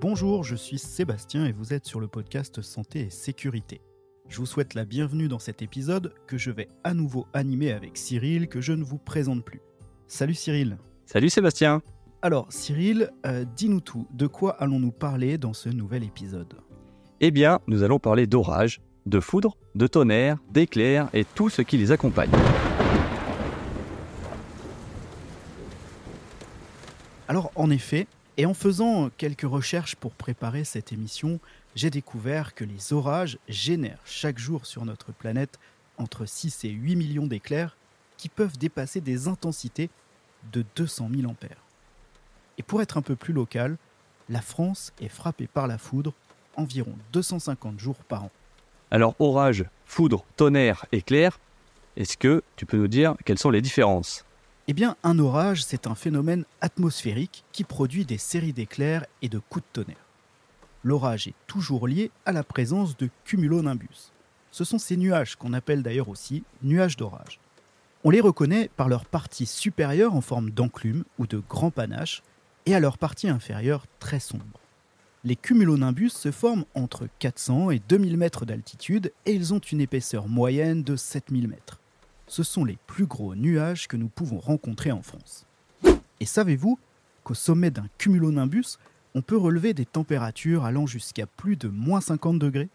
Bonjour, je suis Sébastien et vous êtes sur le podcast Santé et Sécurité. Je vous souhaite la bienvenue dans cet épisode que je vais à nouveau animer avec Cyril que je ne vous présente plus. Salut Cyril. Salut Sébastien. Alors Cyril, euh, dis-nous tout, de quoi allons-nous parler dans ce nouvel épisode? Eh bien, nous allons parler d'orage, de foudre, de tonnerre, d'éclairs et tout ce qui les accompagne. Alors en effet, et en faisant quelques recherches pour préparer cette émission, j'ai découvert que les orages génèrent chaque jour sur notre planète entre 6 et 8 millions d'éclairs qui peuvent dépasser des intensités de 200 000 ampères. Et pour être un peu plus local, la France est frappée par la foudre environ 250 jours par an. Alors orage, foudre, tonnerre, éclair, est-ce que tu peux nous dire quelles sont les différences? Eh bien, un orage, c'est un phénomène atmosphérique qui produit des séries d'éclairs et de coups de tonnerre. L'orage est toujours lié à la présence de cumulonimbus. Ce sont ces nuages qu'on appelle d'ailleurs aussi nuages d'orage. On les reconnaît par leur partie supérieure en forme d'enclume ou de grand panache et à leur partie inférieure très sombre. Les cumulonimbus se forment entre 400 et 2000 mètres d'altitude et ils ont une épaisseur moyenne de 7000 mètres ce sont les plus gros nuages que nous pouvons rencontrer en France. Et savez-vous qu'au sommet d'un cumulonimbus, on peut relever des températures allant jusqu'à plus de moins 50 degrés?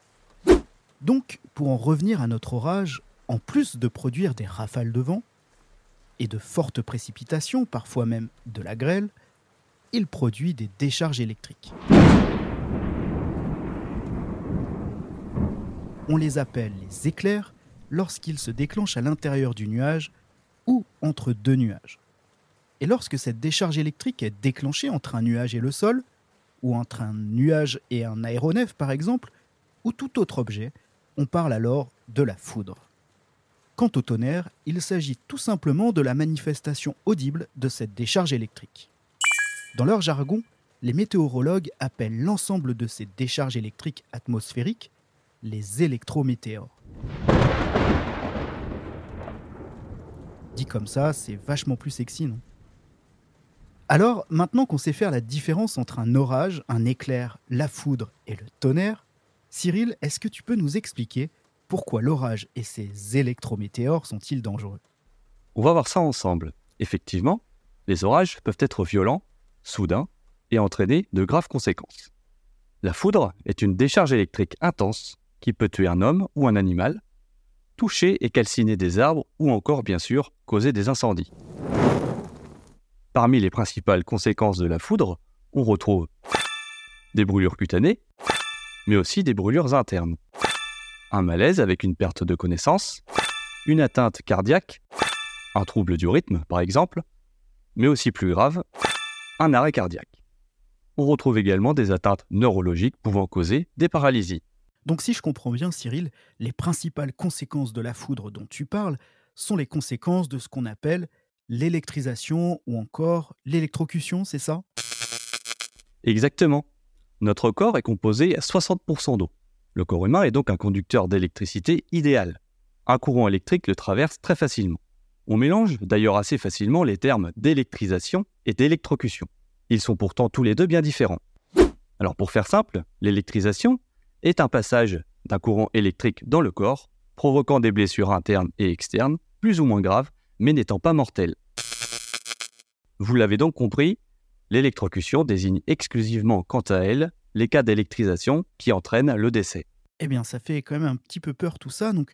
Donc, pour en revenir à notre orage, en plus de produire des rafales de vent et de fortes précipitations, parfois même de la grêle, il produit des décharges électriques. On les appelle les éclairs lorsqu'il se déclenche à l'intérieur du nuage ou entre deux nuages. Et lorsque cette décharge électrique est déclenchée entre un nuage et le sol, ou entre un nuage et un aéronef par exemple, ou tout autre objet, on parle alors de la foudre. Quant au tonnerre, il s'agit tout simplement de la manifestation audible de cette décharge électrique. Dans leur jargon, les météorologues appellent l'ensemble de ces décharges électriques atmosphériques les électrométéores. Dit comme ça, c'est vachement plus sexy, non? Alors, maintenant qu'on sait faire la différence entre un orage, un éclair, la foudre et le tonnerre, Cyril, est-ce que tu peux nous expliquer pourquoi l'orage et ses électrométéores sont-ils dangereux? On va voir ça ensemble. Effectivement, les orages peuvent être violents, soudains et entraîner de graves conséquences. La foudre est une décharge électrique intense qui peut tuer un homme ou un animal, toucher et calciner des arbres ou encore, bien sûr, causer des incendies. Parmi les principales conséquences de la foudre, on retrouve des brûlures cutanées, mais aussi des brûlures internes, un malaise avec une perte de connaissance, une atteinte cardiaque, un trouble du rythme par exemple, mais aussi plus grave, un arrêt cardiaque. On retrouve également des atteintes neurologiques pouvant causer des paralysies. Donc si je comprends bien, Cyril, les principales conséquences de la foudre dont tu parles sont les conséquences de ce qu'on appelle l'électrisation ou encore l'électrocution, c'est ça? Exactement. Notre corps est composé à 60% d'eau. Le corps humain est donc un conducteur d'électricité idéal. Un courant électrique le traverse très facilement. On mélange d'ailleurs assez facilement les termes d'électrisation et d'électrocution. Ils sont pourtant tous les deux bien différents. Alors pour faire simple, l'électrisation, est un passage d'un courant électrique dans le corps, provoquant des blessures internes et externes, plus ou moins graves, mais n'étant pas mortelles. Vous l'avez donc compris, l'électrocution désigne exclusivement quant à elle les cas d'électrisation qui entraînent le décès. Eh bien, ça fait quand même un petit peu peur tout ça, donc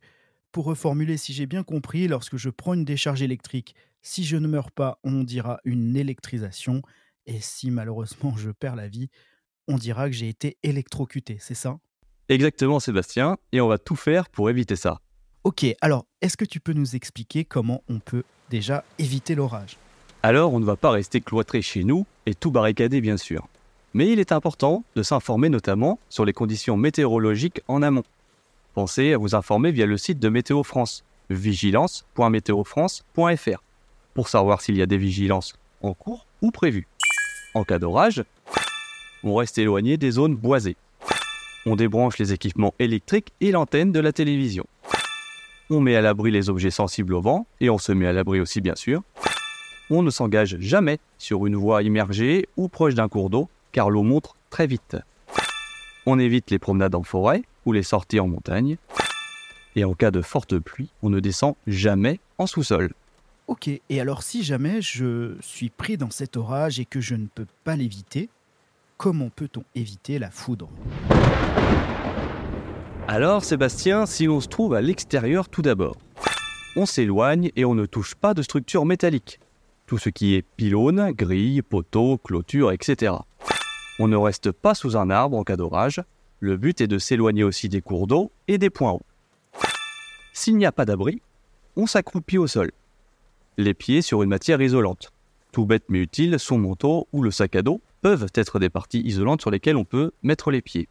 pour reformuler, si j'ai bien compris, lorsque je prends une décharge électrique, si je ne meurs pas, on dira une électrisation, et si malheureusement je perds la vie, on dira que j'ai été électrocuté, c'est ça? Exactement Sébastien, et on va tout faire pour éviter ça. Ok, alors est-ce que tu peux nous expliquer comment on peut déjà éviter l'orage? Alors on ne va pas rester cloîtré chez nous et tout barricader bien sûr. Mais il est important de s'informer notamment sur les conditions météorologiques en amont. Pensez à vous informer via le site de Météo France, vigilance.météofrance.fr, pour savoir s'il y a des vigilances en cours ou prévues. En cas d'orage, on reste éloigné des zones boisées. On débranche les équipements électriques et l'antenne de la télévision. On met à l'abri les objets sensibles au vent, et on se met à l'abri aussi bien sûr. On ne s'engage jamais sur une voie immergée ou proche d'un cours d'eau, car l'eau montre très vite. On évite les promenades en forêt ou les sorties en montagne. Et en cas de forte pluie, on ne descend jamais en sous-sol. Ok, et alors si jamais je suis pris dans cet orage et que je ne peux pas l'éviter, comment peut-on éviter la foudre? Alors Sébastien, si on se trouve à l'extérieur tout d'abord, on s'éloigne et on ne touche pas de structure métallique. Tout ce qui est pylône, grille, poteau, clôture, etc. On ne reste pas sous un arbre en cas d'orage. Le but est de s'éloigner aussi des cours d'eau et des points hauts. S'il n'y a pas d'abri, on s'accroupit au sol les pieds sur une matière isolante. Tout bête mais utile, son manteau ou le sac à dos peuvent être des parties isolantes sur lesquelles on peut mettre les pieds.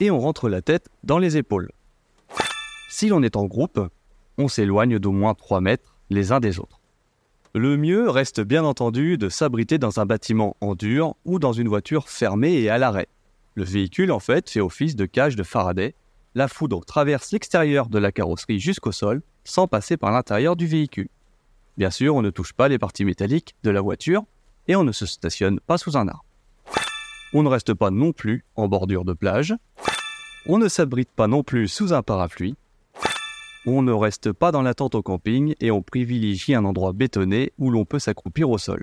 Et on rentre la tête dans les épaules. Si l'on est en groupe, on s'éloigne d'au moins 3 mètres les uns des autres. Le mieux reste bien entendu de s'abriter dans un bâtiment en dur ou dans une voiture fermée et à l'arrêt. Le véhicule en fait fait office de cage de Faraday. La foudre traverse l'extérieur de la carrosserie jusqu'au sol sans passer par l'intérieur du véhicule. Bien sûr, on ne touche pas les parties métalliques de la voiture et on ne se stationne pas sous un arbre. On ne reste pas non plus en bordure de plage. On ne s'abrite pas non plus sous un parapluie. On ne reste pas dans la tente au camping et on privilégie un endroit bétonné où l'on peut s'accroupir au sol.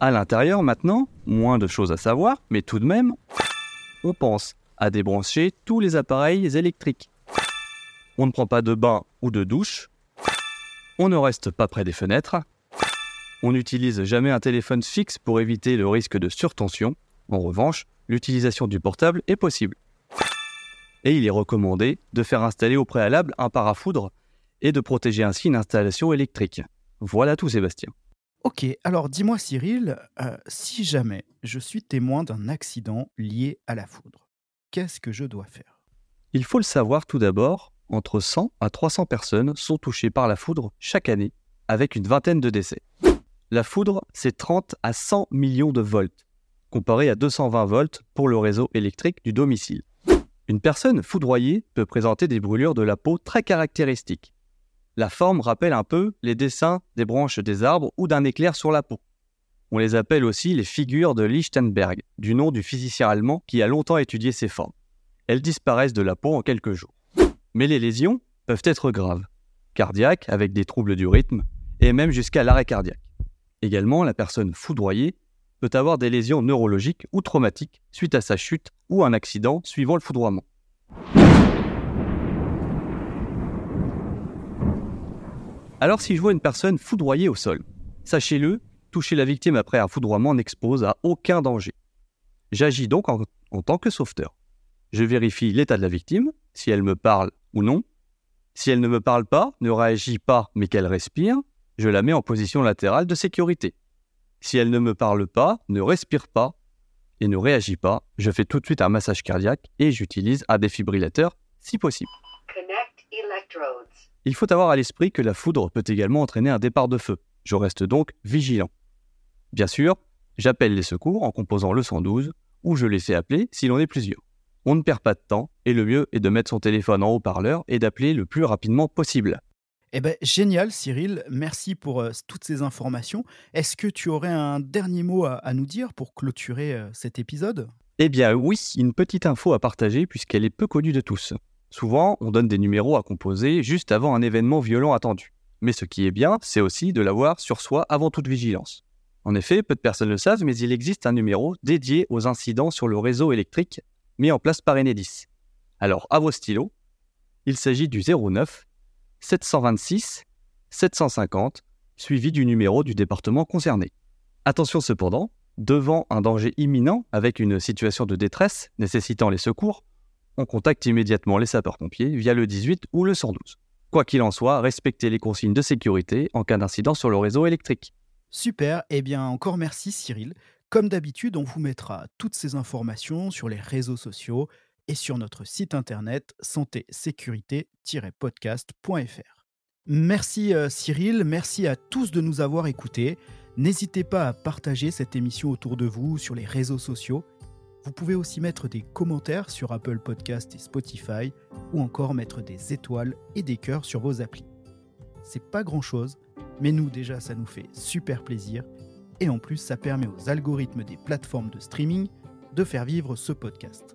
À l'intérieur maintenant, moins de choses à savoir, mais tout de même, on pense à débrancher tous les appareils électriques. On ne prend pas de bain ou de douche. On ne reste pas près des fenêtres. On n'utilise jamais un téléphone fixe pour éviter le risque de surtension. En revanche, l'utilisation du portable est possible. Et il est recommandé de faire installer au préalable un parafoudre et de protéger ainsi une installation électrique. Voilà tout Sébastien. Ok, alors dis-moi Cyril, euh, si jamais je suis témoin d'un accident lié à la foudre, qu'est-ce que je dois faire? Il faut le savoir tout d'abord, entre 100 à 300 personnes sont touchées par la foudre chaque année, avec une vingtaine de décès. La foudre, c'est 30 à 100 millions de volts, comparé à 220 volts pour le réseau électrique du domicile. Une personne foudroyée peut présenter des brûlures de la peau très caractéristiques. La forme rappelle un peu les dessins des branches des arbres ou d'un éclair sur la peau. On les appelle aussi les figures de Lichtenberg, du nom du physicien allemand qui a longtemps étudié ces formes. Elles disparaissent de la peau en quelques jours. Mais les lésions peuvent être graves, cardiaques avec des troubles du rythme, et même jusqu'à l'arrêt cardiaque. Également, la personne foudroyée peut avoir des lésions neurologiques ou traumatiques suite à sa chute ou un accident suivant le foudroiement. Alors si je vois une personne foudroyée au sol, sachez-le, toucher la victime après un foudroiement n'expose à aucun danger. J'agis donc en, tant que sauveteur. Je vérifie l'état de la victime, si elle me parle ou non. Si elle ne me parle pas, ne réagit pas, mais qu'elle respire, je la mets en position latérale de sécurité. Si elle ne me parle pas, ne respire pas et ne réagit pas, je fais tout de suite un massage cardiaque et j'utilise un défibrillateur si possible. Il faut avoir à l'esprit que la foudre peut également entraîner un départ de feu. Je reste donc vigilant. Bien sûr, j'appelle les secours en composant le 112 ou je les fais appeler si l'on est plusieurs. On ne perd pas de temps et le mieux est de mettre son téléphone en haut-parleur et d'appeler le plus rapidement possible. Eh ben, génial, Cyril. Merci pour euh, toutes ces informations. Est-ce que tu aurais un dernier mot à, nous dire pour clôturer euh, cet épisode? Eh bien, oui, une petite info à partager puisqu'elle est peu connue de tous. Souvent, on donne des numéros à composer juste avant un événement violent attendu. Mais ce qui est bien, c'est aussi de l'avoir sur soi avant toute vigilance. En effet, peu de personnes le savent, mais il existe un numéro dédié aux incidents sur le réseau électrique mis en place par Enedis. Alors, à vos stylos, il s'agit du 09 726 750 suivi du numéro du département concerné. Attention cependant, devant un danger imminent avec une situation de détresse nécessitant les secours, on contacte immédiatement les sapeurs-pompiers via le 18 ou le 112. Quoi qu'il en soit, respectez les consignes de sécurité en cas d'incident sur le réseau électrique. Super, eh bien encore merci Cyril. Comme d'habitude, on vous mettra toutes ces informations sur les réseaux sociaux et sur notre site internet santé-sécurité-podcast.fr. Merci euh, Cyril, merci à tous de nous avoir écoutés. N'hésitez pas à partager cette émission autour de vous sur les réseaux sociaux. Vous pouvez aussi mettre des commentaires sur Apple Podcast et Spotify ou encore mettre des étoiles et des cœurs sur vos applis. C'est pas grand chose, Mais nous déjà, ça nous fait super plaisir. Et en plus, ça permet aux algorithmes des plateformes de streaming de faire vivre ce podcast.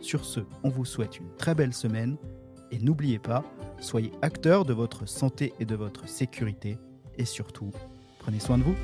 Sur ce, on vous souhaite une très belle semaine. Et n'oubliez pas, soyez acteurs de votre santé et de votre sécurité. Et surtout, prenez soin de vous.